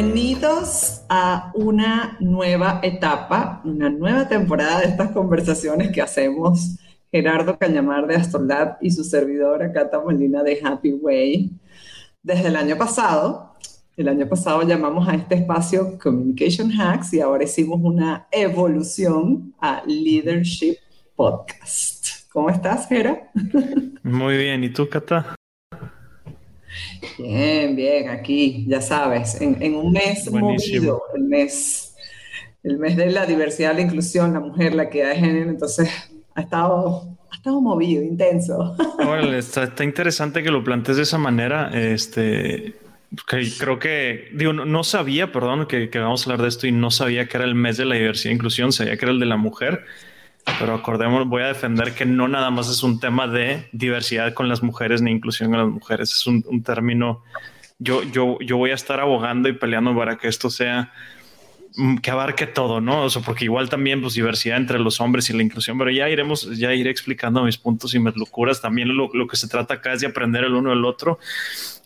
Bienvenidos a una nueva etapa, una nueva temporada de estas conversaciones que hacemos Gerardo Cañamar de Astrolab y su servidora Cata Molina de Happy Way. Desde el año pasado, el año pasado llamamos a este espacio Communication Hacks y ahora hicimos una evolución a Leadership Podcast. ¿Cómo estás, Gera? Muy bien, ¿y tú, Cata? Bien, bien, aquí, ya sabes, en, un mes movido, el mes, el mes de la diversidad, la inclusión, la mujer, la equidad de género, entonces ha estado, ha estado movido, intenso. Bueno, está, interesante que lo plantees de esa manera. Este, creo que, digo, no, sabía, perdón, que, que, vamos a hablar de esto y no sabía que era el mes de la diversidad e inclusión, sabía que era el de la mujer. Pero acordemos, voy a defender que no nada más es un tema de diversidad con las mujeres ni inclusión con las mujeres. Es un, término. Yo, yo, yo voy a estar abogando y peleando para que esto sea mm, que abarque todo, ¿no? O sea, porque igual también pues diversidad entre los hombres y la inclusión, pero ya iremos, ya iré explicando mis puntos y mis locuras. También lo, lo que se trata acá es de aprender el uno del otro.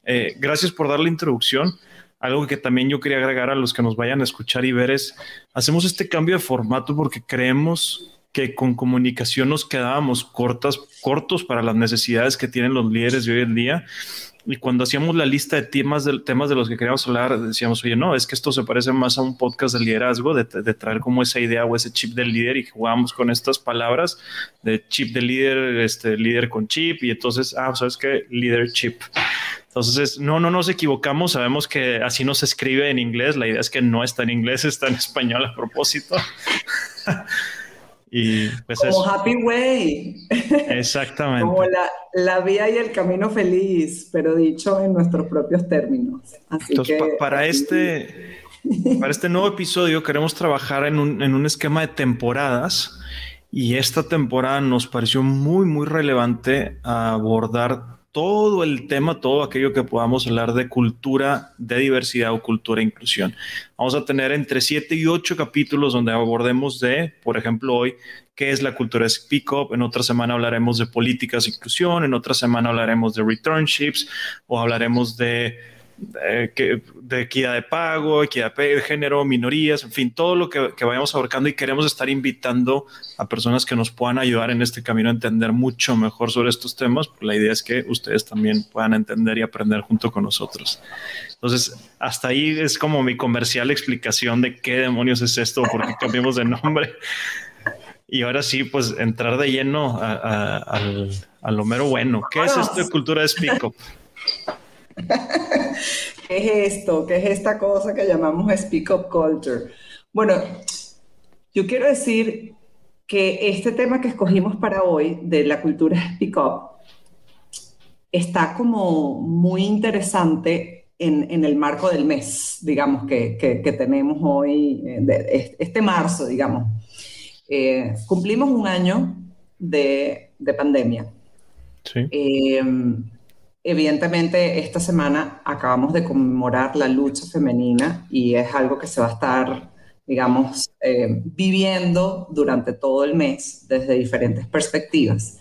Eh, gracias por dar la introducción. Algo que también yo quería agregar a los que nos vayan a escuchar y ver es, hacemos este cambio de formato porque creemos que con comunicación nos quedábamos cortas, cortos para las necesidades que tienen los líderes de hoy en día. Y cuando hacíamos la lista de temas de, temas de los que queríamos hablar, decíamos, oye, no, es que esto se parece más a un podcast de liderazgo, de, traer como esa idea o ese chip del líder y jugábamos con estas palabras de chip de líder, este líder con chip y entonces, ah, ¿sabes qué? Líder chip. Entonces, no, no nos equivocamos, sabemos que así no se escribe en inglés, la idea es que no está en inglés, está en español a propósito. Y pues Como Happy Way. Exactamente. Como la, la, vía y el camino feliz, pero dicho en nuestros propios términos. Así Entonces, que, para, este, para este nuevo episodio queremos trabajar en un, en un esquema de temporadas y esta temporada nos pareció muy, muy relevante abordar todo el tema, todo aquello que podamos hablar de cultura de diversidad o cultura de inclusión. Vamos a tener entre siete y ocho capítulos donde abordemos de, por ejemplo, hoy, qué es la cultura Speak Up. En otra semana hablaremos de políticas de inclusión. En otra semana hablaremos de returnships o hablaremos de de, de, equidad de pago, equidad de género, minorías, en fin, todo lo que, que, vayamos abarcando y queremos estar invitando a personas que nos puedan ayudar en este camino a entender mucho mejor sobre estos temas. La idea es que ustedes también puedan entender y aprender junto con nosotros. Entonces, hasta ahí es como mi comercial explicación de qué demonios es esto, por qué cambiamos de nombre. Y ahora sí, pues entrar de lleno a, a, lo mero bueno. ¿Qué es esto de cultura de Speak Up? ¿Qué es esto? ¿Qué es esta cosa que llamamos Speak Up Culture? Bueno, yo quiero decir que este tema que escogimos para hoy de la cultura Speak Up está como muy interesante en, el marco del mes, digamos, que, tenemos hoy, eh, este marzo, digamos. Eh, cumplimos un año de, pandemia. Sí. Eh, Evidentemente, esta semana acabamos de conmemorar la lucha femenina y es algo que se va a estar, digamos, eh, viviendo durante todo el mes desde diferentes perspectivas.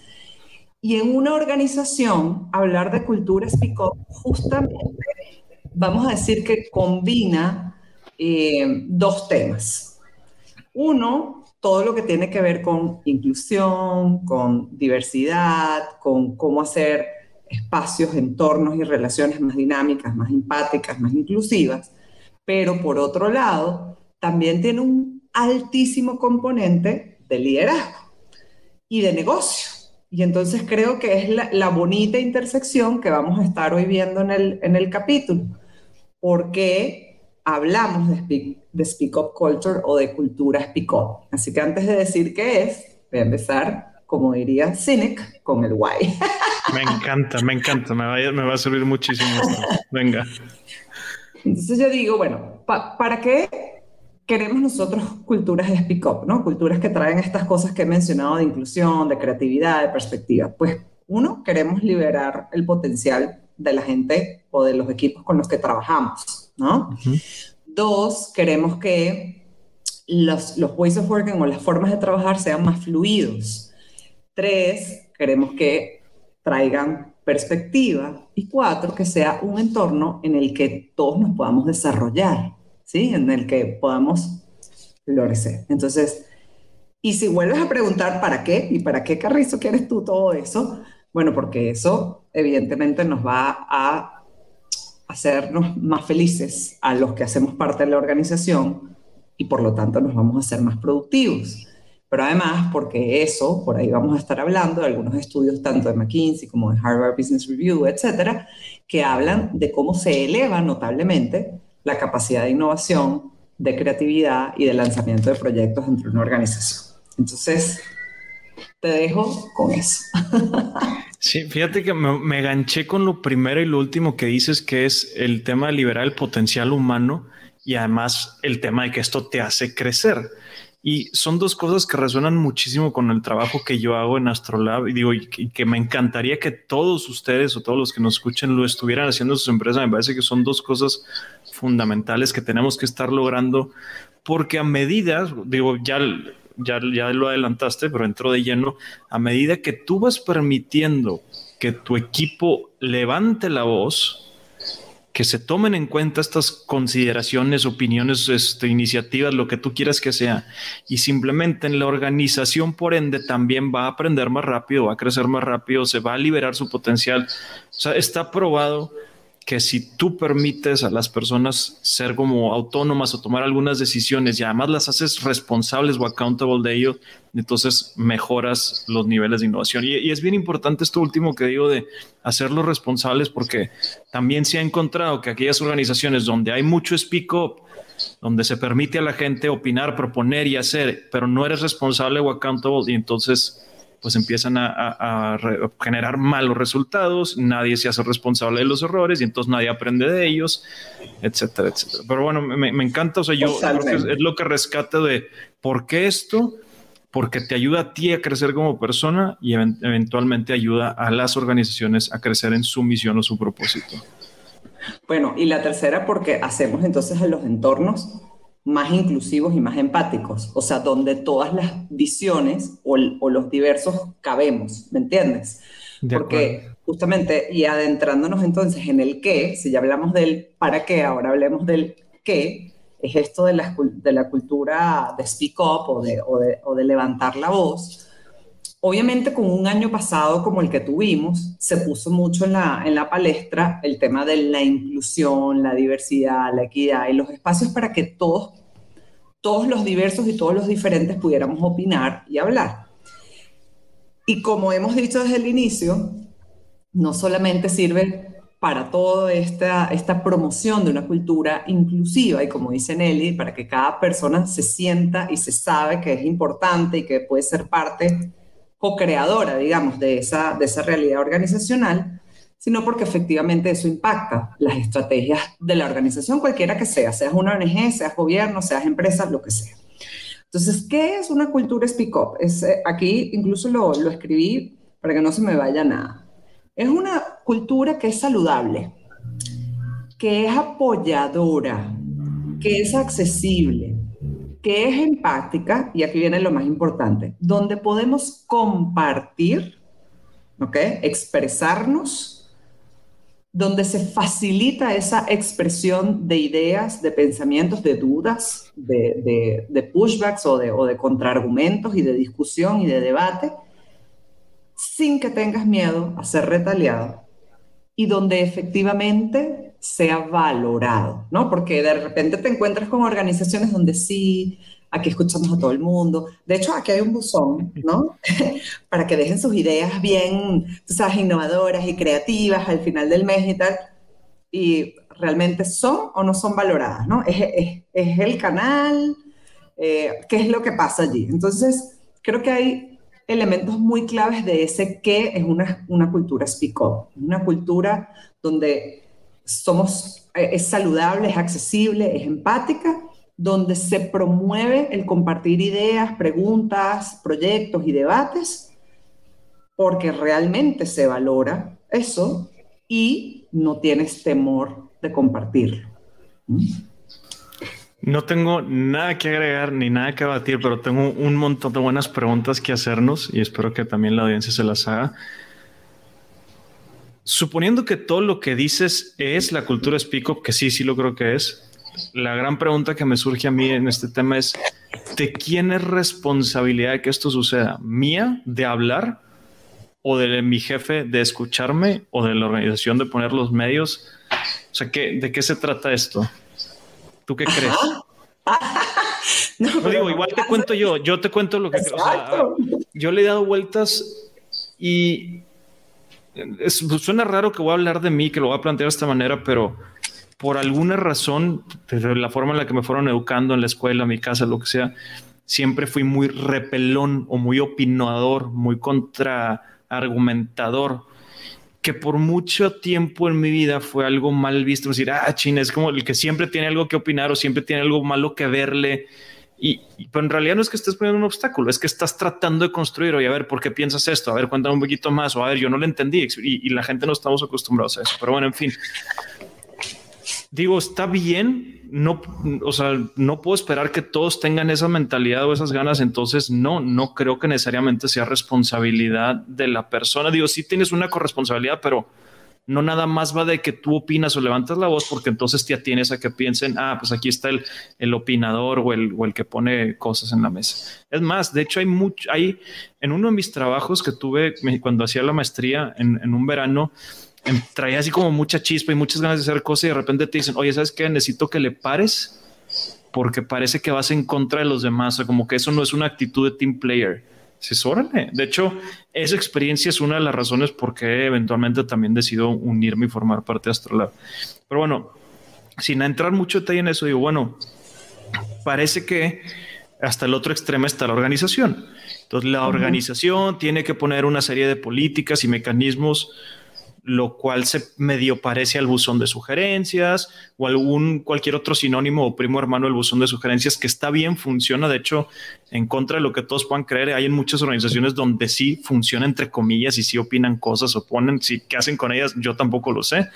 Y en una organización, hablar de cultura speak justamente, vamos a decir que combina eh, dos temas. Uno, todo lo que tiene que ver con inclusión, con diversidad, con cómo hacer espacios, entornos y relaciones más dinámicas, más empáticas, más inclusivas, pero por otro lado, también tiene un altísimo componente de liderazgo y de negocio. Y entonces creo que es la, bonita intersección que vamos a estar hoy viendo en el, en el capítulo, porque hablamos de speak, de speak Up Culture o de cultura Speak Up. Así que antes de decir qué es, voy a empezar, como diría Cynic, con el why. Me encanta, me encanta, me va, me va a servir muchísimo esto. Venga. Entonces yo digo, bueno, ¿para qué queremos nosotros culturas de speak up, ¿no? Culturas que traen estas cosas que he mencionado de inclusión, de creatividad, de perspectiva. Pues uno, queremos liberar el potencial de la gente o de los equipos con los que trabajamos, ¿no? Dos, queremos que los, los ways of working o las formas de trabajar sean más fluidos. Tres, queremos que traigan perspectiva y cuatro, que sea un entorno en el que todos nos podamos desarrollar, ¿sí? En el que podamos florecer. Entonces, y si vuelves a preguntar para qué y para qué carrizo quieres tú todo eso, bueno, porque eso evidentemente nos va a hacernos más felices a los que hacemos parte de la organización y por lo tanto nos vamos a hacer más productivos. Pero además, porque eso, por ahí vamos a estar hablando de algunos estudios tanto de McKinsey como de Harvard Business Review, etcétera, que hablan de cómo se eleva notablemente la capacidad de innovación, de creatividad y de lanzamiento de proyectos dentro de una organización. Entonces, te dejo con eso. Sí, fíjate que me, me, ganché con lo primero y lo último que dices, que es el tema de liberar el potencial humano y además el tema de que esto te hace crecer. Y son dos cosas que resuenan muchísimo con el trabajo que yo hago en Astrolab y digo, y que, me encantaría que todos ustedes o todos los que nos escuchen lo estuvieran haciendo en sus empresas. Me parece que son dos cosas fundamentales que tenemos que estar logrando porque a medida, digo, ya ya, ya lo adelantaste, pero entró de lleno, a medida que tú vas permitiendo que tu equipo levante la voz, que se tomen en cuenta estas consideraciones, opiniones, este, iniciativas, lo que tú quieras que sea, y simplemente en la organización, por ende, también va a aprender más rápido, va a crecer más rápido, se va a liberar su potencial. O sea, está probado que si tú permites a las personas ser como autónomas o tomar algunas decisiones y además las haces responsables o accountable de ello, entonces mejoras los niveles de innovación. Y, es bien importante esto último que digo de hacerlos responsables porque también se ha encontrado que aquellas organizaciones donde hay mucho speak up, donde se permite a la gente opinar, proponer y hacer, pero no eres responsable o accountable y entonces pues empiezan a, generar malos resultados, nadie se hace responsable de los errores y entonces nadie aprende de ellos, etcétera, etcétera. Pero bueno, me, encanta, o sea, yo creo que es, lo que rescata de por qué esto, porque te ayuda a ti a crecer como persona y eventualmente ayuda a las organizaciones a crecer en su misión o su propósito. Bueno, y la tercera porque hacemos entonces a los entornos más inclusivos y más empáticos, o sea, donde todas las visiones o, los diversos cabemos, ¿me entiendes? Porque justamente, y adentrándonos entonces en el qué, si ya hablamos del para qué, ahora hablemos del qué, es esto de la, de la cultura de speak up o de, o de, o de levantar la voz. Obviamente con un año pasado como el que tuvimos, se puso mucho en la, en la palestra el tema de la inclusión, la diversidad, la equidad y los espacios para que todos, todos los diversos y todos los diferentes pudiéramos opinar y hablar. Y como hemos dicho desde el inicio, no solamente sirve para toda esta, esta promoción de una cultura inclusiva y como dice Nelly, para que cada persona se sienta y se sabe que es importante y que puede ser parte co-creadora, digamos, de esa, de esa realidad organizacional, sino porque efectivamente eso impacta las estrategias de la organización, cualquiera que sea, seas una ONG, seas gobierno, seas empresas, lo que sea. Entonces, ¿qué es una cultura speak up? Eh, aquí incluso lo, lo escribí para que no se me vaya nada. Es una cultura que es saludable, que es apoyadora, que es accesible, que es empática, y aquí viene lo más importante, donde podemos compartir, ¿ok? Expresarnos, donde se facilita esa expresión de ideas, de pensamientos, de dudas, de, pushbacks o de, o de contraargumentos y de discusión y de debate, sin que tengas miedo a ser retaliado y donde efectivamente sea valorado, ¿no? Porque de repente te encuentras con organizaciones donde sí, aquí escuchamos a todo el mundo. De hecho, aquí hay un buzón, ¿no? Para que dejen sus ideas bien, tú sabes, innovadoras y creativas al final del mes y tal. Y realmente son o no son valoradas, ¿no? Es, el canal, eh, ¿qué es lo que pasa allí? Entonces, creo que hay elementos muy claves de ese que es una, una cultura speak up, una cultura donde somos, eh, es saludable, es accesible, es empática, donde se promueve el compartir ideas, preguntas, proyectos y debates, porque realmente se valora eso y no tienes temor de compartirlo. No tengo nada que agregar ni nada que batir, pero tengo un montón de buenas preguntas que hacernos y espero que también la audiencia se las haga suponiendo que todo lo que dices es la cultura Speak Up, que sí, sí lo creo que es, la gran pregunta que me surge a mí en este tema es, ¿de quién es responsabilidad de que esto suceda? ¿Mía de hablar? ¿O de mi jefe de escucharme? ¿O de la organización de poner los medios? O sea, ¿de qué se trata esto? ¿Tú qué crees? no, digo, igual te cuento yo, yo te cuento lo que o sea, yo le he dado vueltas y suena raro que voy a hablar de mí, que lo voy a plantear de esta manera, pero por alguna razón, desde la forma en la que me fueron educando en la escuela, en mi casa, lo que sea, siempre fui muy repelón o muy opinador, muy contraargumentador, que por mucho tiempo en mi vida fue algo mal visto, decir, ah, china, es como el que siempre tiene algo que opinar o siempre tiene algo malo que verle. Y, pero en realidad no es que estés poniendo un obstáculo, es que estás tratando de construir, oye, a ver, ¿por qué piensas esto? A ver, cuéntame un poquito más, o a ver, yo no lo entendí, y, y la gente no estamos acostumbrados a eso. Pero bueno, en fin, digo, está bien, no, o sea, no puedo esperar que todos tengan esa mentalidad o esas ganas, entonces no, no creo que necesariamente sea responsabilidad de la persona. Digo, sí tienes una corresponsabilidad, pero no nada más va de que tú opinas o levantas la voz, porque entonces te atienes a que piensen, ah, pues aquí está el, el opinador o el, o el que pone cosas en la mesa. Es más, de hecho hay mucho, hay en uno de mis trabajos que tuve cuando hacía la maestría en, en un verano, traía así como mucha chispa y muchas ganas de hacer cosas y de repente te dicen, oye, ¿sabes qué? Necesito que le pares porque parece que vas en contra de los demás, o como que eso no es una actitud de team player. Órale. De hecho, esa experiencia es una de las razones por qué eventualmente también decido unirme y formar parte de Astrolab. Pero bueno, sin entrar mucho detalle en eso, digo, bueno, parece que hasta el otro extremo está la organización. Entonces, la organización tiene que poner una serie de políticas y mecanismos lo cual se medio parece al buzón de sugerencias o algún cualquier otro sinónimo o primo hermano del buzón de sugerencias que está bien, funciona. De hecho, en contra de lo que todos puedan creer, hay en muchas organizaciones donde sí funciona entre comillas y sí opinan cosas o ponen, sí, ¿qué hacen con ellas? Yo tampoco lo sé.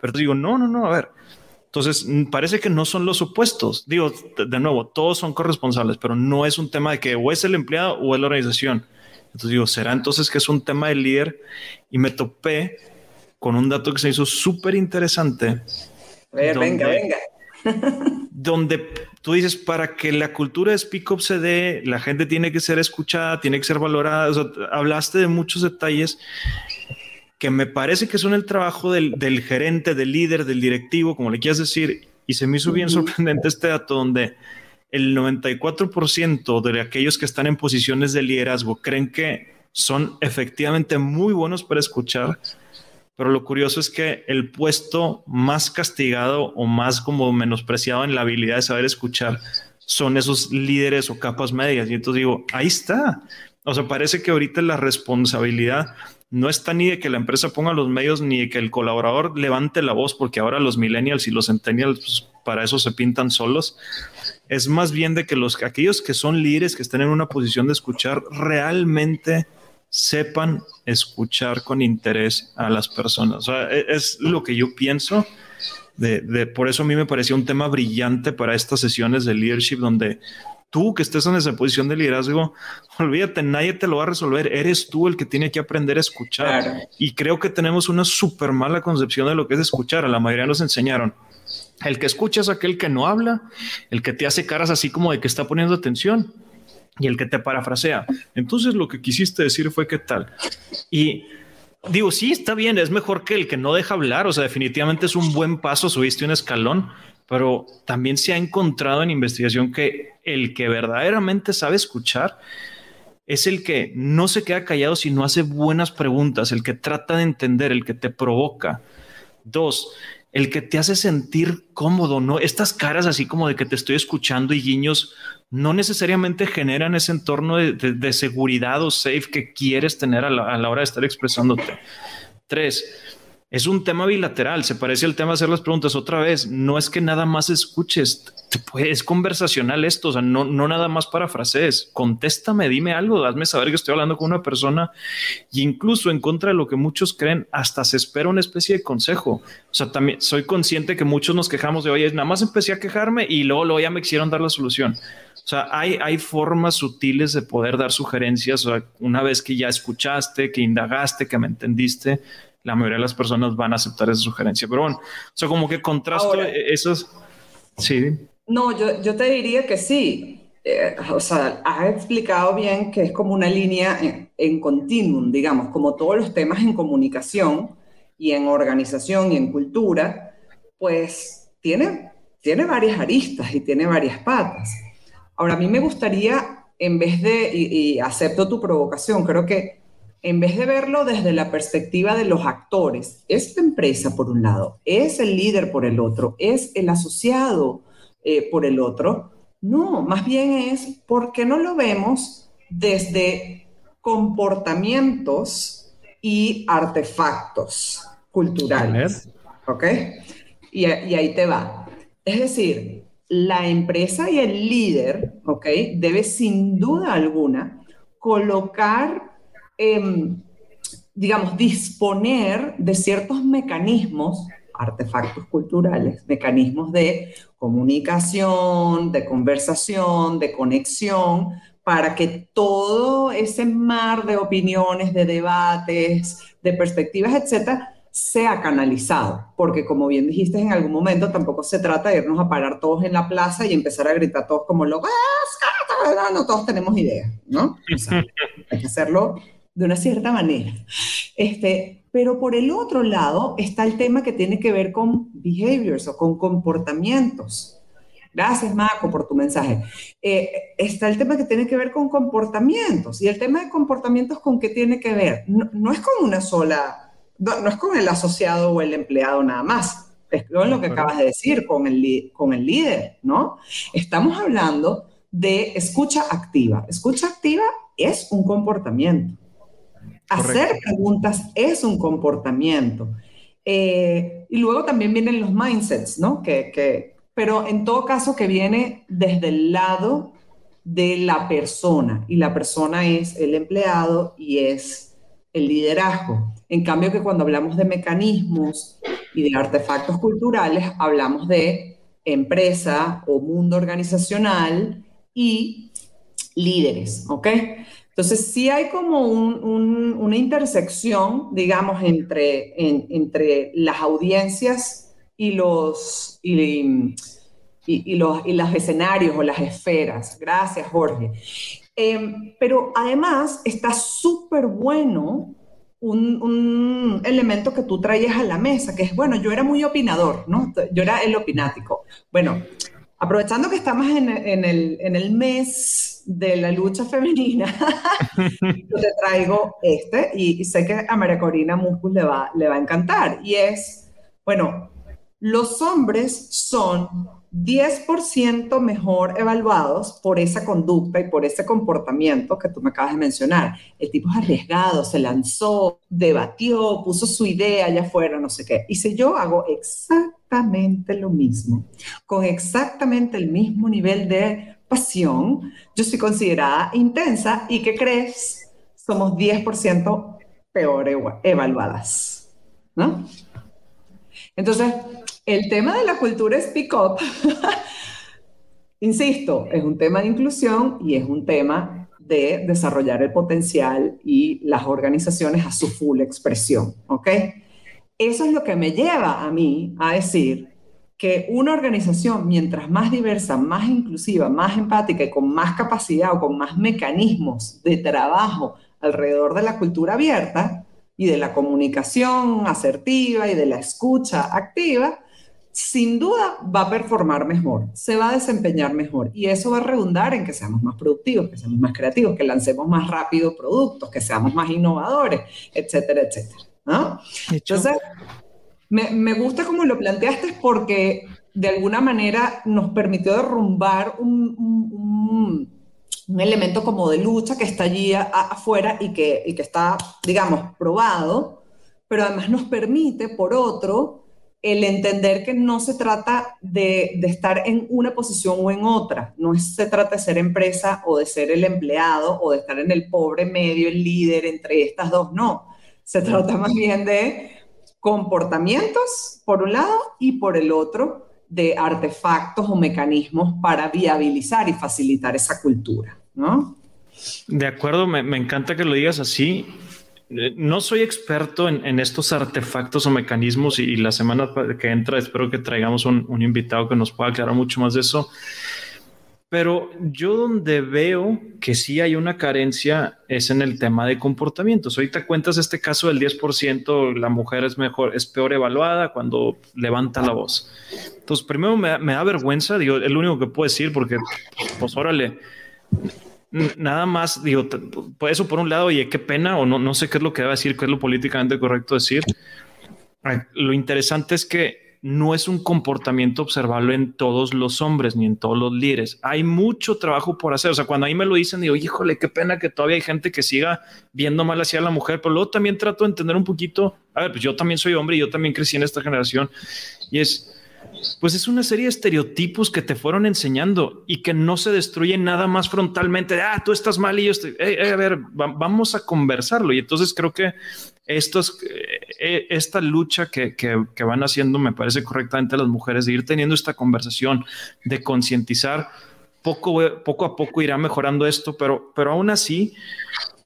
Pero digo, no, no, no, a ver. Entonces, parece que no son los opuestos. Digo, de nuevo, todos son corresponsables, pero no es un tema de que o es el empleado o es la organización. Entonces digo, ¿será entonces que es un tema de líder? Y me topé con un dato que se hizo súper interesante. venga, venga. donde tú dices, para que la cultura de Speak Up se dé, la gente tiene que ser escuchada, tiene que ser valorada. hablaste de muchos detalles que me parece que son el trabajo del, del, gerente, del líder, del directivo, como le quieras decir. Y se me hizo bien sorprendente este dato donde el 94% de aquellos que están en posiciones de liderazgo creen que son efectivamente muy buenos para escuchar, pero lo curioso es que el puesto más castigado o más como menospreciado en la habilidad de saber escuchar son esos líderes o capas medias. Y entonces digo, ahí está. O sea, parece que ahorita la responsabilidad no está ni de que la empresa ponga los medios ni de que el colaborador levante la voz, porque ahora los millennials y los centennials pues, para eso se pintan solos. Es más bien de que los aquellos que son líderes que estén en una posición de escuchar realmente sepan escuchar con interés a las personas. E, es lo que yo pienso. De, por eso a mí me pareció un tema brillante para estas sesiones de leadership donde tú que estés en esa posición de liderazgo, olvídate, nadie te lo va a resolver, eres tú el que tiene que aprender a escuchar. Y creo que tenemos una súper mala concepción de lo que es escuchar, a la mayoría nos enseñaron. El que escucha es aquel que no habla, el que te hace caras así como de que está poniendo atención y el que te parafrasea. Entonces lo que quisiste decir fue qué tal. Y digo, sí, está bien, es mejor que el que no deja hablar, o sea, definitivamente es un buen paso, subiste un escalón, pero también se ha encontrado en investigación que el que verdaderamente sabe escuchar es el que no se queda callado, sino hace buenas preguntas, el que trata de entender, el que te provoca. Dos, el que te hace sentir cómodo, ¿no? Estas caras así como de que te estoy escuchando y guiños no necesariamente generan ese entorno de, seguridad o safe que quieres tener a la, hora de estar expresándote. Tres, es un tema bilateral, se parece al tema de hacer las preguntas otra vez. No es que nada más escuches, es conversacional esto, o sea, no, no nada más para frases. Contéstame, dime algo, hazme saber que estoy hablando con una persona y incluso en contra de lo que muchos creen, hasta se espera una especie de consejo. O sea, también soy consciente que muchos nos quejamos de, oye, nada más empecé a quejarme y luego, luego ya me quisieron dar la solución. O sea, hay, hay formas sutiles de poder dar sugerencias. O sea, una vez que ya escuchaste, que indagaste, que me entendiste, la mayoría de las personas van a aceptar esa sugerencia. Pero bueno, o sea, como que contrasto esos. Sí. No, yo, yo te diría que sí. Eh, o sea, has explicado bien que es como una línea en, en continuum, digamos, como todos los temas en comunicación y en organización y en cultura, pues tiene, tiene varias aristas y tiene varias patas. Ahora, a mí me gustaría, en vez de, y, acepto tu provocación, creo que en vez de verlo desde la perspectiva de los actores, es la empresa por un lado, es el líder por el otro, es el asociado eh, por el otro. No, más bien es, ¿por qué no lo vemos desde comportamientos y artefactos culturales? ¿Ok? Y, y ahí te va. Es decir, la empresa y el líder, ¿ok? Debe sin duda alguna colocar, em, digamos, disponer de ciertos mecanismos, artefactos culturales, mecanismos de comunicación, de conversación, de conexión, para que todo ese mar de opiniones, de debates, de perspectivas, etcétera, sea canalizado, porque como bien dijiste en algún momento, tampoco se trata de irnos a parar todos en la plaza y empezar a gritar todos como locos, ah, no todos tenemos ideas, ¿no? hay que hacerlo de una cierta manera. Este, pero por el otro lado está el tema que tiene que ver con behaviors o con comportamientos. Gracias, Marco, por tu mensaje. Eh, está el tema que tiene que ver con comportamientos. ¿Y el tema de comportamientos con qué tiene que ver? no es con una sola no, es con el asociado o el empleado nada más, es con lo que acabas de decir, con el, con el líder, ¿no? Estamos hablando de escucha activa. Escucha activa es un comportamiento. Hacer preguntas es un comportamiento. Eh, y luego también vienen los mindsets, ¿no? Que, que, pero en todo caso que viene desde el lado de la persona y la persona es el empleado y es el liderazgo. En cambio que cuando hablamos de mecanismos y de artefactos culturales, hablamos de empresa o mundo organizacional y líderes, ¿ok? Entonces sí hay como una intersección, digamos, entre, las audiencias y los, y, los, y los escenarios o las esferas. Gracias, Jorge. Em, pero además está súper bueno un, elemento que tú traías a la mesa, que es, bueno, yo era muy opinador, ¿no? Yo era el opinático. Bueno, aprovechando que estamos en el mes de la lucha femenina, yo te traigo este y, sé que a María Corina Muscus le va, le va a encantar. Y es, bueno, los hombres son 10% mejor evaluados por esa conducta y por ese comportamiento que tú me acabas de mencionar. El tipo es arriesgado, se lanzó, debatió, puso su idea allá afuera, no sé qué. Y si yo hago exactamente lo mismo, con exactamente el mismo nivel de pasión, yo soy considerada intensa y ¿qué crees? Somos 10% peor evaluadas, ¿no? Entonces, el tema de la cultura Speak Up, insisto, es un tema de inclusión y es un tema de desarrollar el potencial y las organizaciones a su full expresión, ¿ok? Eso es lo que me lleva a mí a decir que una organización, mientras más diversa, más inclusiva, más empática y con más capacidad o con más mecanismos de trabajo alrededor de la cultura abierta y de la comunicación asertiva y de la escucha activa, sin duda va a performar mejor, se va a desempeñar mejor y eso va a redundar en que seamos más productivos, que seamos más creativos, que lancemos más rápido productos, que seamos más innovadores, etcétera, etcétera. ¿no? Entonces, me, gusta como lo planteaste porque de alguna manera nos permitió derrumbar un, elemento como de lucha que está allí afuera y que está, digamos, probado, pero además nos permite, por otro, el entender que no se trata de, estar en una posición o en otra, no se trata de ser empresa o de ser el empleado o de estar en el pobre medio, el líder entre estas dos, no, se trata más bien de comportamientos por un lado y por el otro de artefactos o mecanismos para viabilizar y facilitar esa cultura, ¿no? De acuerdo, me, me encanta que lo digas así eh, no soy experto en, estos artefactos o mecanismos y, la semana que entra espero que traigamos un, un, invitado que nos pueda aclarar mucho más de eso. Pero yo donde veo que sí hay una carencia es en el tema de comportamientos. Ahorita cuentas este caso del 10%, la mujer es mejor, es peor evaluada cuando levanta la voz. Entonces, primero me, da vergüenza, digo, es único que puedo decir porque, pues órale, nada más, digo, eso por un lado, y qué pena, o no, no sé qué es lo que debe decir, qué es lo políticamente correcto decir. Lo interesante es que no es un comportamiento observable en todos los hombres ni en todos los líderes. Hay mucho trabajo por hacer. O sea, cuando a mí me lo dicen, digo, híjole, qué pena que todavía hay gente que siga viendo mal hacia la mujer, pero luego también trato de entender un poquito. A ver, pues yo también soy hombre y yo también crecí en esta generación y es. Pues es una serie de estereotipos que te fueron enseñando y que no se destruyen nada más frontalmente. ah, tú estás mal y yo estoy. a ver, vamos a conversarlo. Y entonces creo que eh, esta lucha que, van haciendo, me parece correctamente las mujeres, de ir teniendo esta conversación, de concientizar, poco, a poco irá mejorando esto, pero, pero aún así,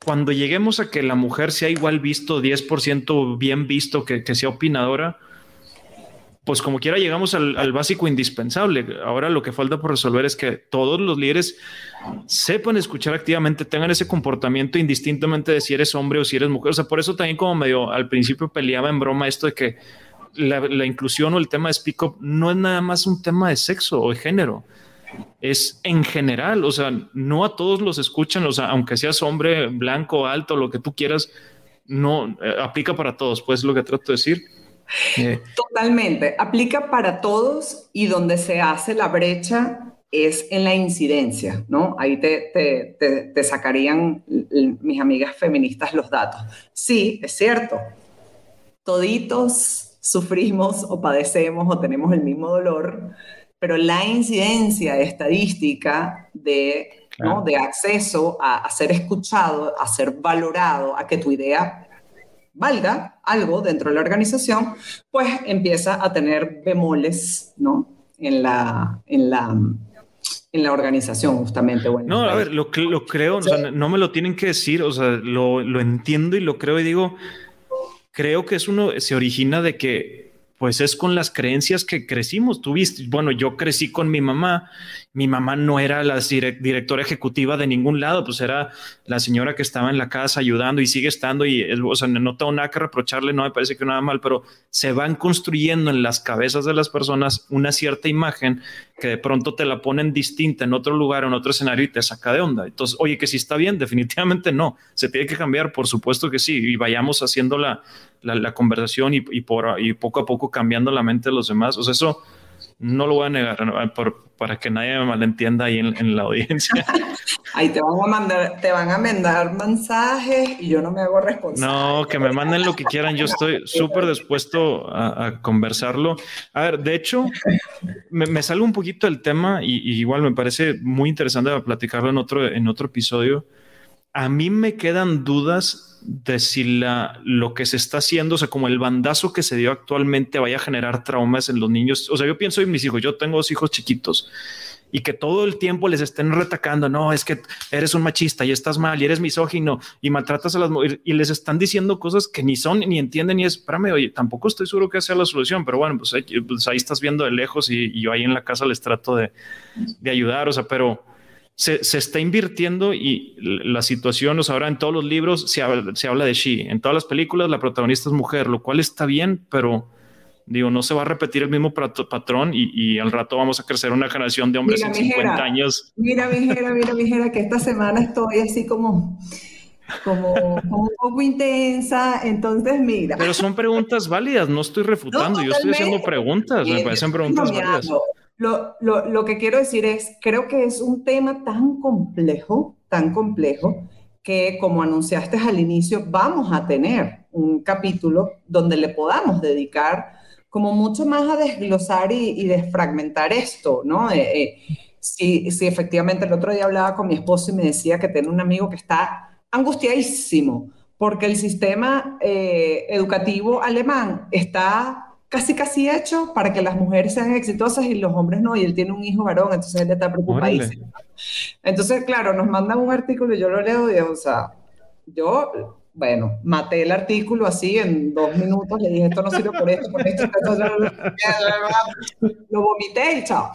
cuando lleguemos a que la mujer sea igual visto, 10% bien visto, que sea opinadora, pues como quiera llegamos al, básico indispensable. Ahora lo que falta por resolver es que todos los líderes sepan escuchar activamente, tengan ese comportamiento indistintamente de si eres hombre o si eres mujer. O sea, por eso también como medio al principio peleaba en broma esto de que la, inclusión o el tema de speak up no es nada más un tema de sexo o de género. Es en general, o sea, no a todos los escuchan, o sea, aunque seas hombre, blanco, alto, lo que tú quieras, no eh, aplica para todos, pues lo que trato de decir Totalmente. Aplica para todos y donde se hace la brecha es en la incidencia, ¿no? Ahí te, te, te, sacarían mis amigas feministas los datos. Sí, es cierto. Toditos sufrimos o padecemos o tenemos el mismo dolor, pero la incidencia estadística de, ¿no? de acceso a, a, ser escuchado, a ser valorado, a que tu idea valga algo dentro de la organización, pues empieza a tener bemoles, ¿no? En la, en la, en la organización, justamente. no, a ver, lo, lo creo, no me lo tienen que decir, o sea, lo, lo entiendo y lo creo y digo, creo que es uno, se origina de que pues es con las creencias que crecimos. Tú viste, bueno, yo crecí con mi mamá mi mamá no era la directora ejecutiva de ningún lado, pues era la señora que estaba en la casa ayudando y sigue estando y, o sea, no tengo nada que reprocharle, no me parece que nada mal, pero se van construyendo en las cabezas de las personas una cierta imagen que de pronto te la ponen distinta en otro lugar, en otro escenario y te saca de onda. Entonces, oye, que si está bien, definitivamente no, se tiene que cambiar, por supuesto que sí, y vayamos haciendo la, la, conversación y, y, por, y poco a poco cambiando la mente de los demás. O sea, eso no lo voy a negar para que nadie me malentienda ahí en, la audiencia. Ahí te van a mandar, te van a mandar mensajes y yo no me hago responsable. No, que me manden lo que quieran. Yo estoy súper dispuesto a, conversarlo. A ver, de hecho, me, me salgo un poquito del tema y, y, igual me parece muy interesante platicarlo en otro, en otro episodio. A mí me quedan dudas de si lo que se está haciendo, o sea, como el bandazo que se dio actualmente vaya a generar traumas en los niños. O sea, yo pienso en mis hijos, yo tengo dos hijos chiquitos y que todo el tiempo les estén retacando, no, es que eres un machista y estás mal y eres misógino y maltratas a las mujeres y les están diciendo cosas que ni son, ni entienden, ni es, espérame, oye, tampoco estoy seguro que sea la solución, pero bueno, pues, pues ahí, estás viendo de lejos y, y, yo ahí en la casa les trato de, de ayudar, o sea, pero se, está invirtiendo y la situación, o sea, ahora en todos los libros se habla, se habla de She, en todas las películas la protagonista es mujer, lo cual está bien, pero digo, no se va a repetir el mismo patrón y, al rato vamos a crecer una generación de hombres en 50 años. Mira, mijera, mira, mijera, que esta semana estoy así como, como, un poco intensa, entonces mira. Pero son preguntas válidas, no estoy refutando, yo estoy haciendo preguntas, me parecen preguntas válidas. Lo, lo, lo, que quiero decir es, creo que es un tema tan complejo, tan complejo, que como anunciaste al inicio, vamos a tener un capítulo donde le podamos dedicar como mucho más a desglosar y, desfragmentar esto, ¿no? Eh, eh, efectivamente el otro día hablaba con mi esposo y me decía que tiene un amigo que está angustiadísimo porque el sistema eh, educativo alemán está casi casi hecho para que las mujeres sean exitosas y los hombres no, y él tiene un hijo varón, entonces él está preocupadísimo. Entonces, claro, nos mandan un artículo y yo lo leo y o sea, yo bueno, maté el artículo así en dos minutos, le dije, esto no sirve por esto, por esto, lo vomité y chao.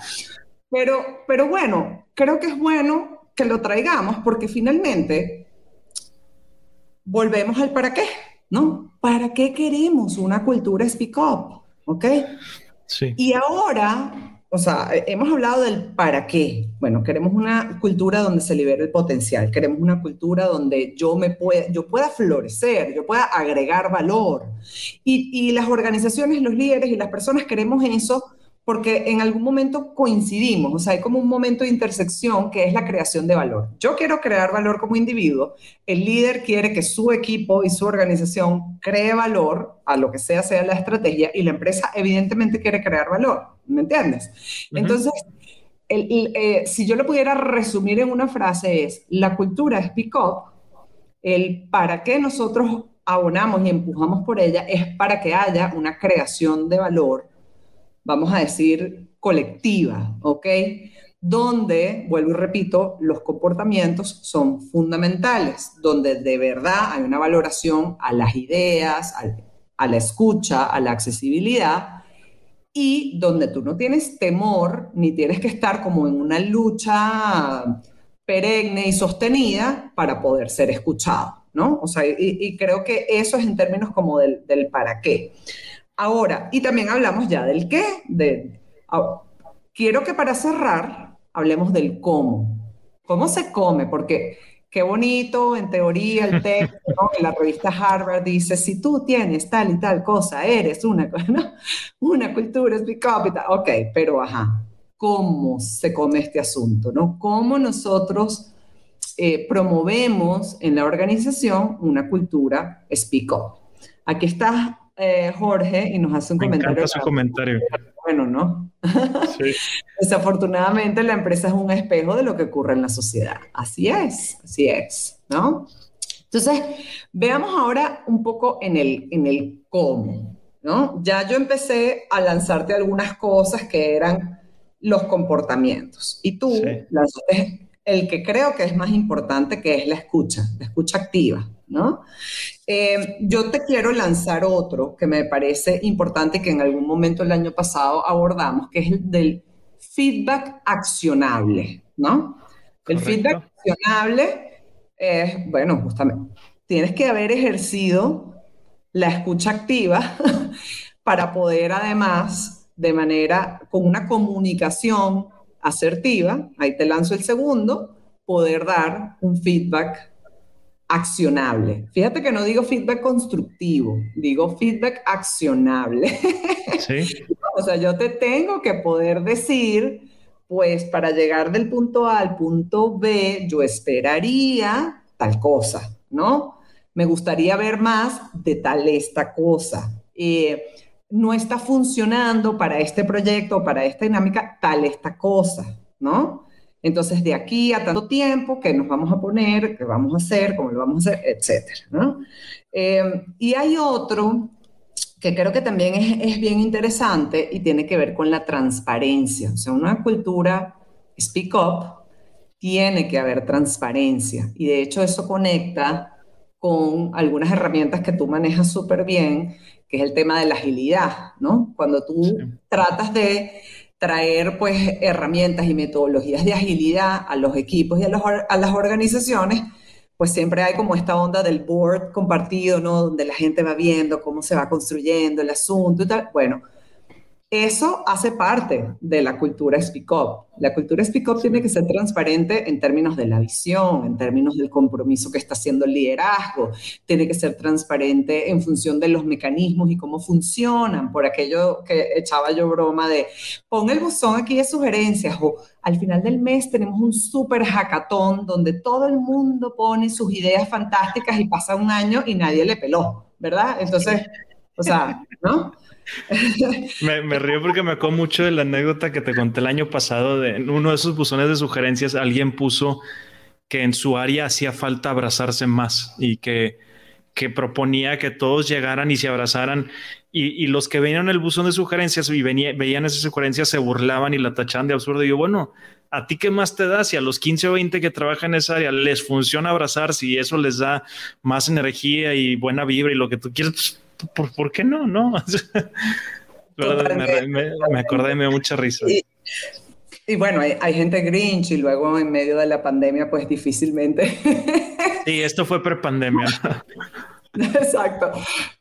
Pero, pero bueno, creo que es bueno que lo traigamos porque finalmente volvemos al para qué, ¿no? ¿Para qué queremos una cultura speak up? ¿Ok? Sí. Y ahora o sea, hemos hablado del para qué. Bueno, queremos una cultura donde se libere el potencial, queremos una cultura donde yo, me pueda, yo pueda florecer, yo pueda agregar valor. Y, y las organizaciones, los líderes y las personas queremos eso porque en algún momento coincidimos, o sea, hay como un momento de intersección que es la creación de valor. Yo quiero crear valor como individuo, el líder quiere que su equipo y su organización cree valor a lo que sea sea la estrategia y la empresa evidentemente quiere crear valor, ¿me entiendes? Entonces, eh, si yo lo pudiera resumir en una frase es, la cultura es pick up, el para qué nosotros abonamos y empujamos por ella es para que haya una creación de valor vamos a decir, colectiva, ¿ok? Donde, vuelvo y repito, los comportamientos son fundamentales, donde de verdad hay una valoración a las ideas, a, la escucha, a la accesibilidad, y donde tú no tienes temor ni tienes que estar como en una lucha perenne y sostenida para poder ser escuchado, ¿no? O sea, y, creo que eso es en términos como del, del para qué. Ahora, y también hablamos ya del qué. Ah, quiero que para cerrar hablemos del cómo. ¿Cómo se come? Porque qué bonito en teoría el texto, en la revista Harvard dice, si tú tienes tal y tal cosa, eres una, ¿no? una cultura, es capital. Ok, pero ajá, ¿cómo se come este asunto? ¿no? ¿Cómo nosotros eh, promovemos en la organización una cultura speak up? Aquí está eh, Jorge y nos hace un comentario. su comentario. Bueno, ¿no? Sí. Desafortunadamente la empresa es un espejo de lo que ocurre en la sociedad. Así es, así es, ¿no? Entonces, veamos ahora un poco en el, en el cómo, ¿no? Ya yo empecé a lanzarte algunas cosas que eran los comportamientos y tú lanzaste el que creo que es más importante, que es la escucha, la escucha activa, ¿no? Eh, yo te quiero lanzar otro que me parece importante que en algún momento el año pasado abordamos, que es el del feedback accionable, ¿no? El feedback accionable es, bueno, justamente, tienes que haber ejercido la escucha activa para poder además, de manera, con una comunicación asertiva, ahí te lanzo el segundo, poder dar un feedback accionable. Fíjate que no digo feedback constructivo, digo feedback accionable. Sí. o sea, yo te tengo que poder decir, pues para llegar del punto A al punto B, yo esperaría tal cosa, ¿no? Me gustaría ver más de tal esta cosa. Eh, no está funcionando para este proyecto, para esta dinámica, tal esta cosa, ¿no? Entonces, de aquí a tanto tiempo, ¿qué nos vamos a poner? ¿Qué vamos a hacer? ¿Cómo lo vamos a hacer? Etcétera, ¿no? Eh, y hay otro que creo que también es, es, bien interesante y tiene que ver con la transparencia. O sea, una cultura speak up tiene que haber transparencia. Y de hecho eso conecta con algunas herramientas que tú manejas súper bien, que es el tema de la agilidad, ¿no? Cuando tú tratas de traer pues herramientas y metodologías de agilidad a los equipos y a, a las organizaciones, pues siempre hay como esta onda del board compartido, ¿no? Donde la gente va viendo cómo se va construyendo el asunto y tal. Bueno, eso hace parte de la cultura Speak Up. La cultura Speak Up tiene que ser transparente en términos de la visión, en términos del compromiso que está haciendo el liderazgo, tiene que ser transparente en función de los mecanismos y cómo funcionan, por aquello que echaba yo broma de pon el buzón aquí de sugerencias o al final del mes tenemos un super hackathon donde todo el mundo pone sus ideas fantásticas y pasa un año y nadie le peló, ¿verdad? Entonces, o sea, ¿no? Me, río porque me acuerdo mucho de la anécdota que te conté el año pasado de uno de esos buzones de sugerencias. Alguien puso que en su área hacía falta abrazarse más y que, que proponía que todos llegaran y se abrazaran. Y, los que venían el buzón de sugerencias y veían esas sugerencias se burlaban y la tachaban de absurdo. Y yo, bueno, ¿a ti qué más te da si a los 15 o 20 que trabajan en esa área les funciona abrazar, si eso les da más energía y buena vibra y lo que tú quieres, ¿por, qué no? No. me, me, me, acordé, me dio mucha risa. Y, bueno, hay, hay, gente grinch y luego en medio de la pandemia, pues difícilmente. Sí, esto fue pre-pandemia. Exacto.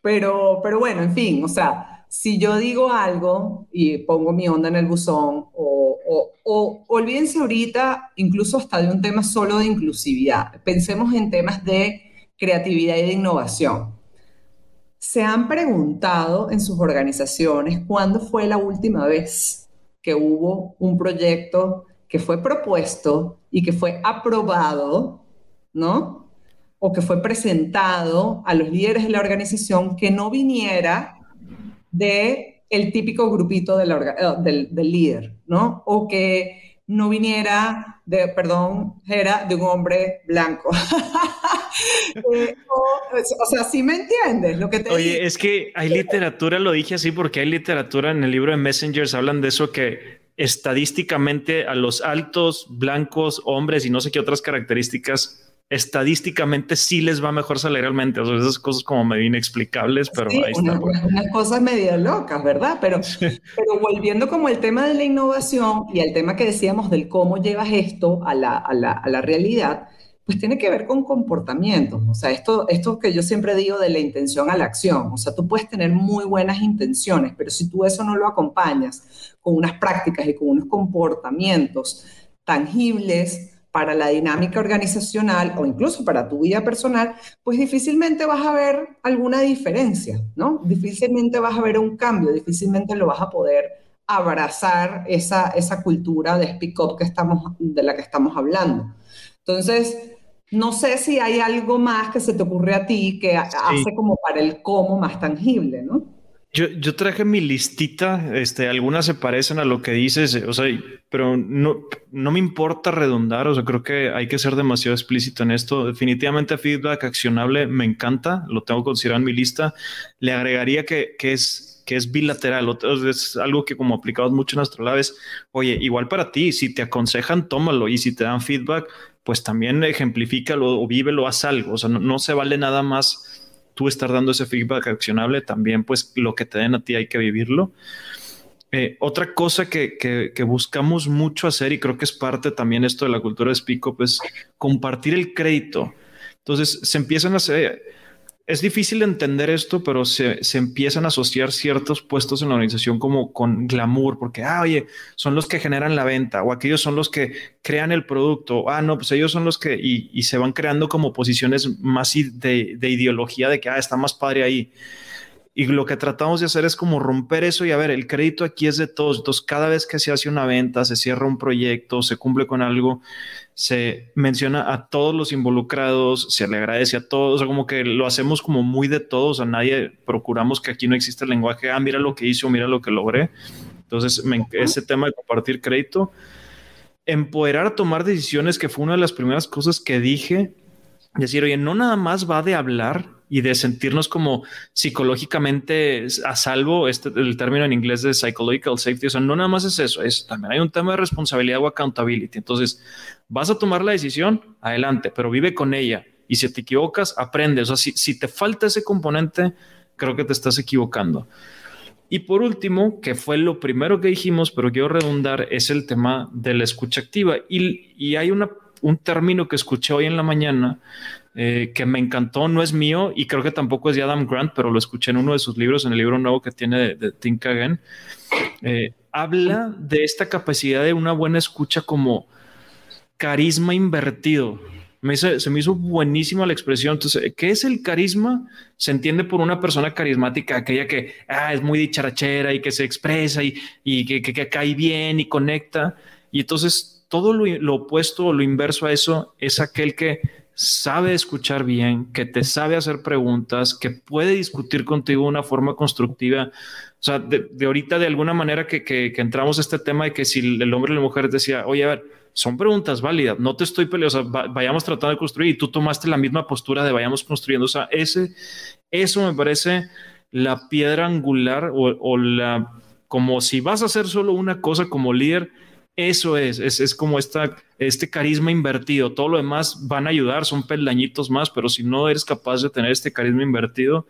Pero, pero bueno, en fin, o sea, si yo digo algo y pongo mi onda en el buzón o, o, o, olvídense ahorita incluso hasta de un tema solo de inclusividad, pensemos en temas de creatividad y de innovación. ¿Se han preguntado en sus organizaciones cuándo fue la última vez que hubo un proyecto que fue propuesto y que fue aprobado, ¿no? o que fue presentado a los líderes de la organización que no viniera de el típico grupito eh, del, del, líder, ¿no? O que no viniera de, perdón, era de un hombre blanco. Eh, o, sea, sí me entiendes lo que te Oye, es que hay literatura, lo dije así porque hay literatura en el libro de Messengers, hablan de eso que estadísticamente a los altos, blancos, hombres y no sé qué otras características estadísticamente sí les va mejor salarialmente. O sea, esas cosas como medio inexplicables, pero ahí está. Unas cosas medio locas, ¿verdad? Pero, pero volviendo como el tema de la innovación y el tema que decíamos del cómo llevas esto a la, a la, a la realidad, pues tiene que ver con comportamientos. O sea, esto, esto que yo siempre digo de la intención a la acción. O sea, tú puedes tener muy buenas intenciones, pero si tú eso no lo acompañas con unas prácticas y con unos comportamientos tangibles, para la dinámica organizacional o incluso para tu vida personal, pues difícilmente vas a ver alguna diferencia, ¿no? Difícilmente vas a ver un cambio, difícilmente lo vas a poder abrazar esa, esa cultura de speak up que estamos, de la que estamos hablando. Entonces, no sé si hay algo más que se te ocurre a ti que hace como para el cómo más tangible, ¿no? Yo, traje mi listita, este, algunas se parecen a lo que dices, o sea, pero no, no me importa redundar, o sea, creo que hay que ser demasiado explícito en esto. Definitivamente feedback accionable me encanta, lo tengo considerado en mi lista. Le agregaría que, que es que es bilateral, es algo que como aplicamos mucho en Astrolabes, oye, igual para ti, si te aconsejan, tómalo y si te dan feedback, pues también ejemplifícalo o vívelo, haz algo, o sea, no, no se vale nada más tú estar dando ese feedback accionable, también pues lo que te den a ti hay que vivirlo. Eh, otra cosa que, que, buscamos mucho hacer y creo que es parte también esto de la cultura de Speak Up es compartir el crédito. Entonces se empiezan a hacer, es difícil entender esto, pero se, empiezan a asociar ciertos puestos en la organización como con glamour, porque, ah, oye, son los que generan la venta, o aquellos son los que crean el producto, ah, no, pues ellos son los que, y, se van creando como posiciones más de, de, ideología de que, ah, está más padre ahí. Y lo que tratamos de hacer es como romper eso y a ver, el crédito aquí es de todos. Entonces, cada vez que se hace una venta, se cierra un proyecto, se cumple con algo, se menciona a todos los involucrados, se le agradece a todos, o sea, como que lo hacemos como muy de todos, a nadie procuramos que aquí no existe el lenguaje, ah, mira lo que hice o mira lo que logré. Entonces, ese tema de compartir crédito, empoderar a tomar decisiones, que fue una de las primeras cosas que dije, decir, oye, no nada más va de hablar y de sentirnos como psicológicamente a salvo, este, el término en inglés de psychological safety, o sea, no nada más es eso, es también hay un tema de responsabilidad o accountability. Entonces, vas a tomar la decisión, adelante, pero vive con ella. Y si te equivocas, aprende. O sea, si, si te falta ese componente, creo que te estás equivocando. Y por último, que fue lo primero que dijimos, pero quiero redundar, es el tema de la escucha activa. Y, y hay una, un término que escuché hoy en la mañana eh, que me encantó, no es mío y creo que tampoco es de Adam Grant, pero lo escuché en uno de sus libros, en el libro nuevo que tiene de, Think Again. Eh, habla de esta capacidad de una buena escucha como carisma invertido. Me se me hizo buenísima la expresión. Entonces, ¿qué es el carisma? Se entiende por una persona carismática, aquella que ah, es muy dicharachera y que se expresa y, y que, que, cae bien y conecta. Y entonces todo lo, lo opuesto o lo inverso a eso es aquel que sabe escuchar bien, que te sabe hacer preguntas, que puede discutir contigo de una forma constructiva. O sea, de, ahorita de alguna manera que, que, entramos a este tema de que si el hombre y la mujer decía, oye, a ver, son preguntas válidas, no te estoy peleando, o sea, vayamos tratando de construir y tú tomaste la misma postura de vayamos construyendo. O sea, ese, eso me parece la piedra angular o, o la, como si vas a hacer solo una cosa como líder, Eso es, es, es como esta, este carisma invertido. Todo lo demás van a ayudar, son peldañitos más, pero si no eres capaz de tener este carisma invertido,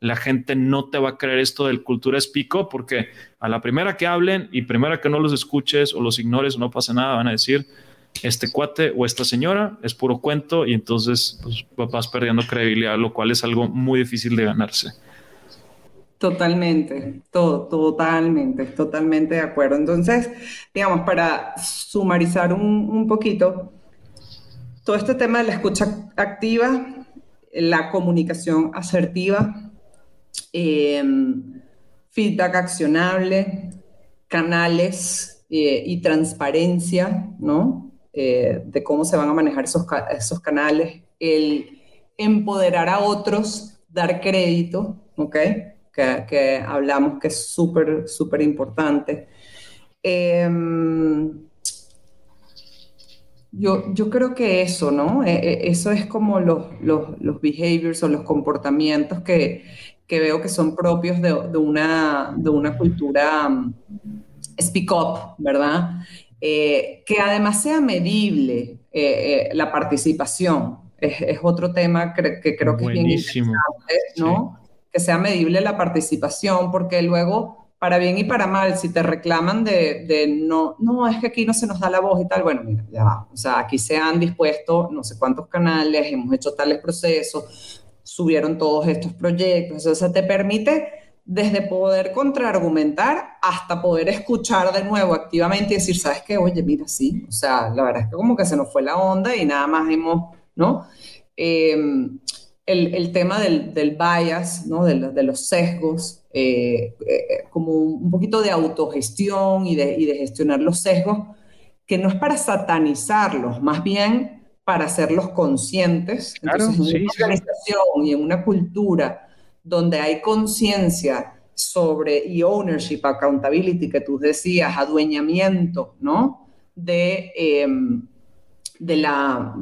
la gente no te va a creer esto del cultura espico porque a la primera que hablen y primera que no los escuches o los ignores no pasa nada, van a decir este cuate o esta señora es puro cuento y entonces pues, vas perdiendo credibilidad, lo cual es algo muy difícil de ganarse. Totalmente, todo, totalmente, totalmente de acuerdo. Entonces, digamos, para sumarizar un, poquito, todo este tema de la escucha activa, la comunicación asertiva, em, feedback accionable, canales eh, y transparencia, ¿no? Eh, de cómo se van a manejar esos, esos canales, el empoderar a otros, dar crédito, ¿ok? Que, hablamos que es súper, súper importante. Em, yo, yo, creo que eso, ¿no? E, e, eso es como los, los, los, behaviors o los comportamientos que, que veo que son propios de, de, una, de una cultura um, speak up, ¿verdad? Eh, que además sea medible eh, eh, la participación. Es, es, otro tema que, que creo que es bien interesante, ¿no? Que sea medible la participación, porque luego, para bien y para mal, si te reclaman de, no, no, es que aquí no se nos da la voz y tal, bueno, mira, ya va. O sea, aquí se han dispuesto no sé cuántos canales, hemos hecho tales procesos, subieron todos estos proyectos, o sea, te permite desde poder contraargumentar hasta poder escuchar de nuevo activamente y decir, ¿sabes qué? Oye, mira, sí, o sea, la verdad es que como que se nos fue la onda y nada más hemos, ¿no? Eh, el, tema del, bias, ¿no? de, los sesgos, eh, eh, como un poquito de autogestión y de, gestionar los sesgos, que no es para satanizarlos, más bien para hacerlos conscientes. Entonces, en una organización y en una cultura donde hay conciencia sobre y ownership, accountability, que tú decías, adueñamiento, ¿no? De... Em, de, la,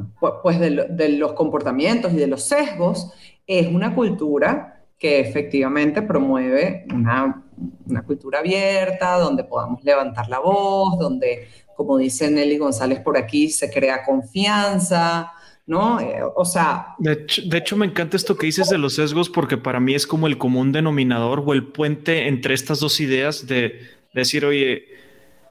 pues de, los comportamientos y de los sesgos es una cultura que efectivamente promueve una, una, cultura abierta, donde podamos levantar la voz, donde, como dice Nelly González por aquí, se crea confianza, ¿no? Eh, o sea... De hecho, me encanta esto que dices de los sesgos porque para mí es como el común denominador o el puente entre estas dos ideas de, decir, oye,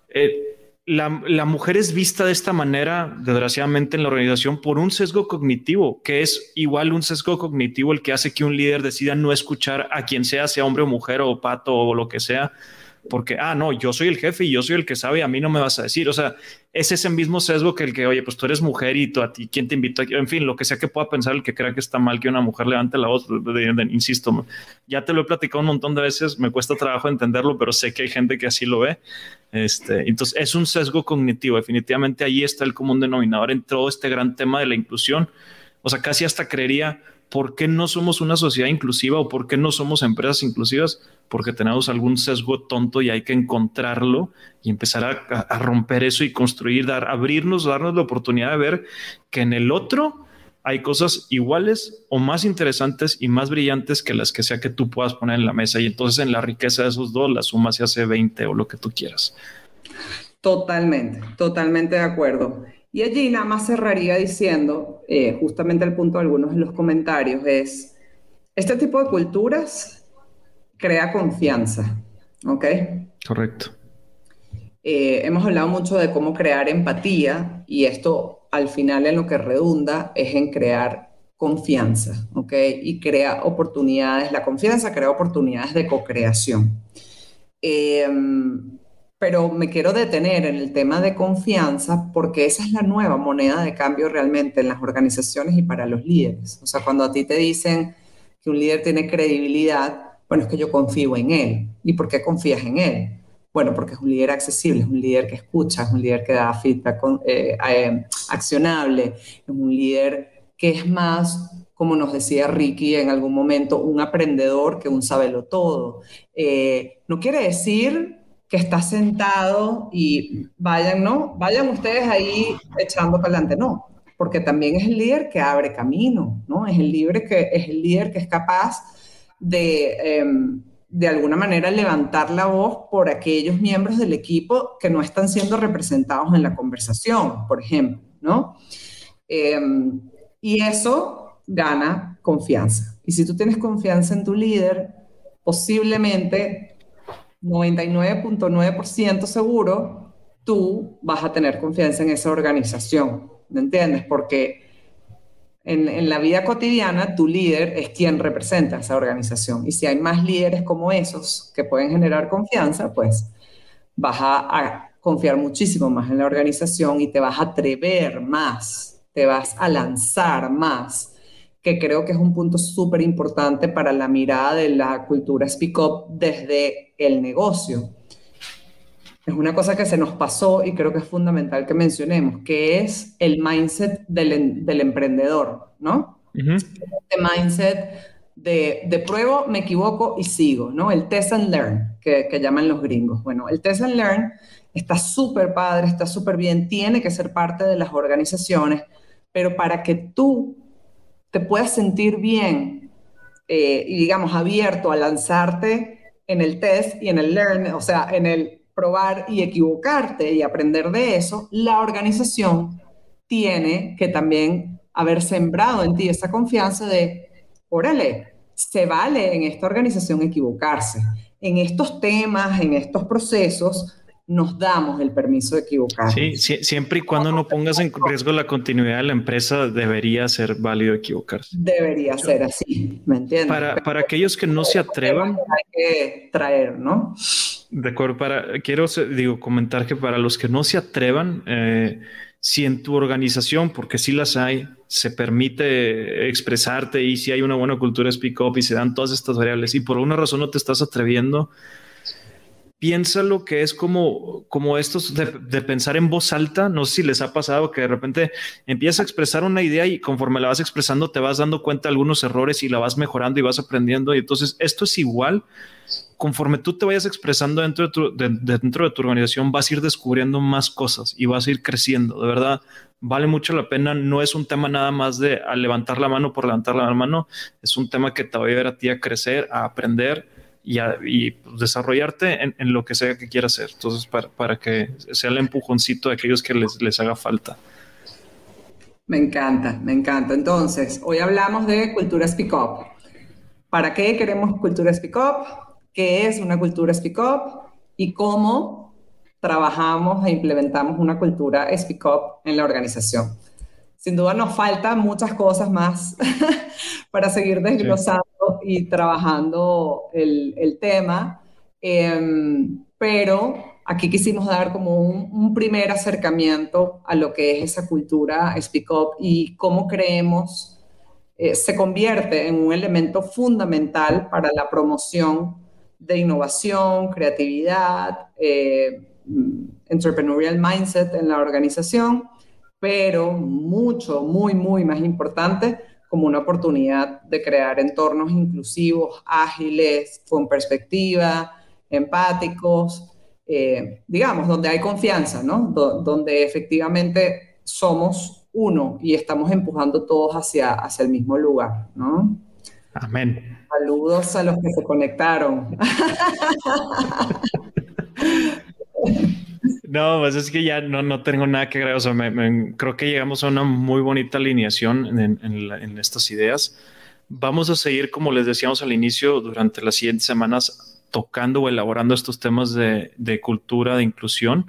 eh, la, mujer es vista de esta manera, desgraciadamente, en la organización por un sesgo cognitivo, que es igual un sesgo cognitivo el que hace que un líder decida no escuchar a quien sea, sea hombre o mujer o pato o lo que sea, porque, ah, no, yo soy el jefe y yo soy el que sabe a mí no me vas a decir. O sea, es ese mismo sesgo que el que, oye, pues tú eres mujer y tú a ti, ¿quién te invitó? En fin, lo que sea que pueda pensar el que crea que está mal que una mujer levante la voz, insisto, ya te lo he platicado un montón de veces, me cuesta trabajo entenderlo, pero sé que hay gente que así lo ve. Este, entonces, es un sesgo cognitivo. Definitivamente ahí está el común denominador en todo este gran tema de la inclusión. O sea, casi hasta creería ¿por qué no somos una sociedad inclusiva o por qué no somos empresas inclusivas? Porque tenemos algún sesgo tonto y hay que encontrarlo y empezar a, romper eso y construir, dar, abrirnos, darnos la oportunidad de ver que en el otro hay cosas iguales o más interesantes y más brillantes que las que sea que tú puedas poner en la mesa. Y entonces en la riqueza de esos dos, la suma se hace 20 o lo que tú quieras. Totalmente, totalmente de acuerdo. Y allí nada más cerraría diciendo, eh, justamente el punto de algunos de los comentarios, es, este tipo de culturas crea confianza, ¿ok? Correcto. Eh, hemos hablado mucho de cómo crear empatía y esto al final en lo que redunda es en crear confianza, ¿ok? Y crea oportunidades, la confianza crea oportunidades de co-creación. Eh, pero me quiero detener en el tema de confianza porque esa es la nueva moneda de cambio realmente en las organizaciones y para los líderes. O sea, cuando a ti te dicen que un líder tiene credibilidad, bueno, es que yo confío en él. ¿Y por qué confías en él? Bueno, porque es un líder accesible, es un líder que escucha, es un líder que da feedback eh, eh, accionable, es un líder que es más como nos decía Ricky en algún momento, un aprendedor que un sabelo todo. Eh, no quiere decir que está sentado y vayan, ¿no? Vayan ustedes ahí echando para adelante, no, porque también es el líder que abre camino, ¿no? Es el, líder que, es el líder que es capaz de, em, de alguna manera levantar la voz por aquellos miembros del equipo que no están siendo representados en la conversación, por ejemplo, ¿no? Em, y eso gana confianza. Y si tú tienes confianza en tu líder, posiblemente 99.9% seguro, tú vas a tener confianza en esa organización, ¿me entiendes? Porque en, la vida cotidiana, tu líder es quien representa esa organización. Y si hay más líderes como esos que pueden generar confianza, pues vas a, confiar muchísimo más en la organización y te vas a atrever más, te vas a lanzar más, que creo que es un punto súper importante para la mirada de la cultura Speak Up desde el negocio es una cosa que se nos pasó y creo que es fundamental que mencionemos, que es el mindset del, del emprendedor, ¿no? El Este mindset de, de, pruebo, me equivoco y sigo, ¿no? El test and learn, que, que llaman los gringos. Bueno, el test and learn está súper padre, está súper bien, tiene que ser parte de las organizaciones, pero para que tú te puedas sentir bien eh, y, digamos, abierto a lanzarte en el test y en el learn, o sea, en el probar y equivocarte y aprender de eso, la organización tiene que también haber sembrado en ti esa confianza de, órale, se vale en esta organización equivocarse. En estos temas, en estos procesos, nos damos el permiso de equivocarnos. Sí, siempre y cuando no pongas en riesgo la continuidad de la empresa, debería ser válido equivocarse. Debería ser así, ¿me entiendes? Para, para aquellos que no se atrevan. Hay que traer, ¿no? De acuerdo, para, quiero digo, comentar que para los que no se atrevan, eh, si en tu organización, porque sí las hay, se permite expresarte y si hay una buena cultura speak up y se dan todas estas variables y por alguna razón no te estás atreviendo, piensa lo que es como, como esto de, pensar en voz alta. No sé si les ha pasado que de repente empiezas a expresar una idea y conforme la vas expresando te vas dando cuenta de algunos errores y la vas mejorando y vas aprendiendo. Y entonces esto es igual. Conforme tú te vayas expresando dentro de tu, dentro de tu organización, vas a ir descubriendo más cosas y vas a ir creciendo. De verdad, vale mucho la pena. No es un tema nada más de levantar la mano por levantar la mano. Es un tema que te va a ayudar a ti a crecer, a aprender y, pues, desarrollarte en, lo que sea que quieras hacer. Entonces, para, que sea el empujoncito de aquellos que les, les haga falta. Me encanta, me encanta. Entonces, hoy hablamos de cultura Speak Up. ¿Para qué queremos cultura Speak Up? ¿Qué es una cultura Speak Up? Y cómo trabajamos e implementamos una cultura Speak Up en la organización. Sin duda nos faltan muchas cosas más para seguir desglosando y trabajando el, tema, em, pero aquí quisimos dar como un, primer acercamiento a lo que es esa cultura Speak Up y cómo creemos eh, se convierte en un elemento fundamental para la promoción de innovación, creatividad, eh, entrepreneurial mindset en la organización, pero mucho, muy, muy más importante, como una oportunidad de crear entornos inclusivos, ágiles, con perspectiva, empáticos, eh, digamos, donde hay confianza, ¿no? donde efectivamente somos uno y estamos empujando todos hacia, hacia el mismo lugar, ¿no? Amén. Saludos a los que se conectaron. No, pues es que ya no, no tengo nada que agregar. O sea, creo que llegamos a una muy bonita alineación en, estas ideas. Vamos a seguir, como les decíamos al inicio, durante las siguientes semanas tocando o elaborando estos temas de, cultura, de inclusión.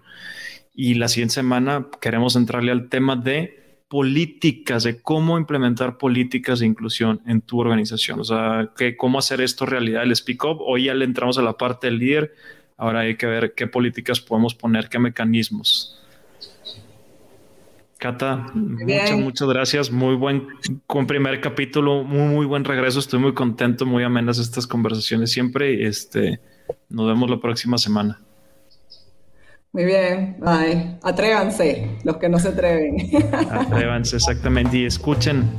Y la siguiente semana queremos entrarle al tema de políticas, de cómo implementar políticas de inclusión en tu organización. O sea, que, cómo hacer esto realidad, el speak up. Hoy ya le entramos a la parte del líder Ahora hay que ver qué políticas podemos poner, qué mecanismos. Cata, muchas, muchas gracias. Muy buen con primer capítulo, muy, muy buen regreso. Estoy muy contento, muy amenas estas conversaciones siempre. Este, nos vemos la próxima semana. Muy bien, bye. Atrévanse, los que no se atreven. Atrévanse, exactamente. Y escuchen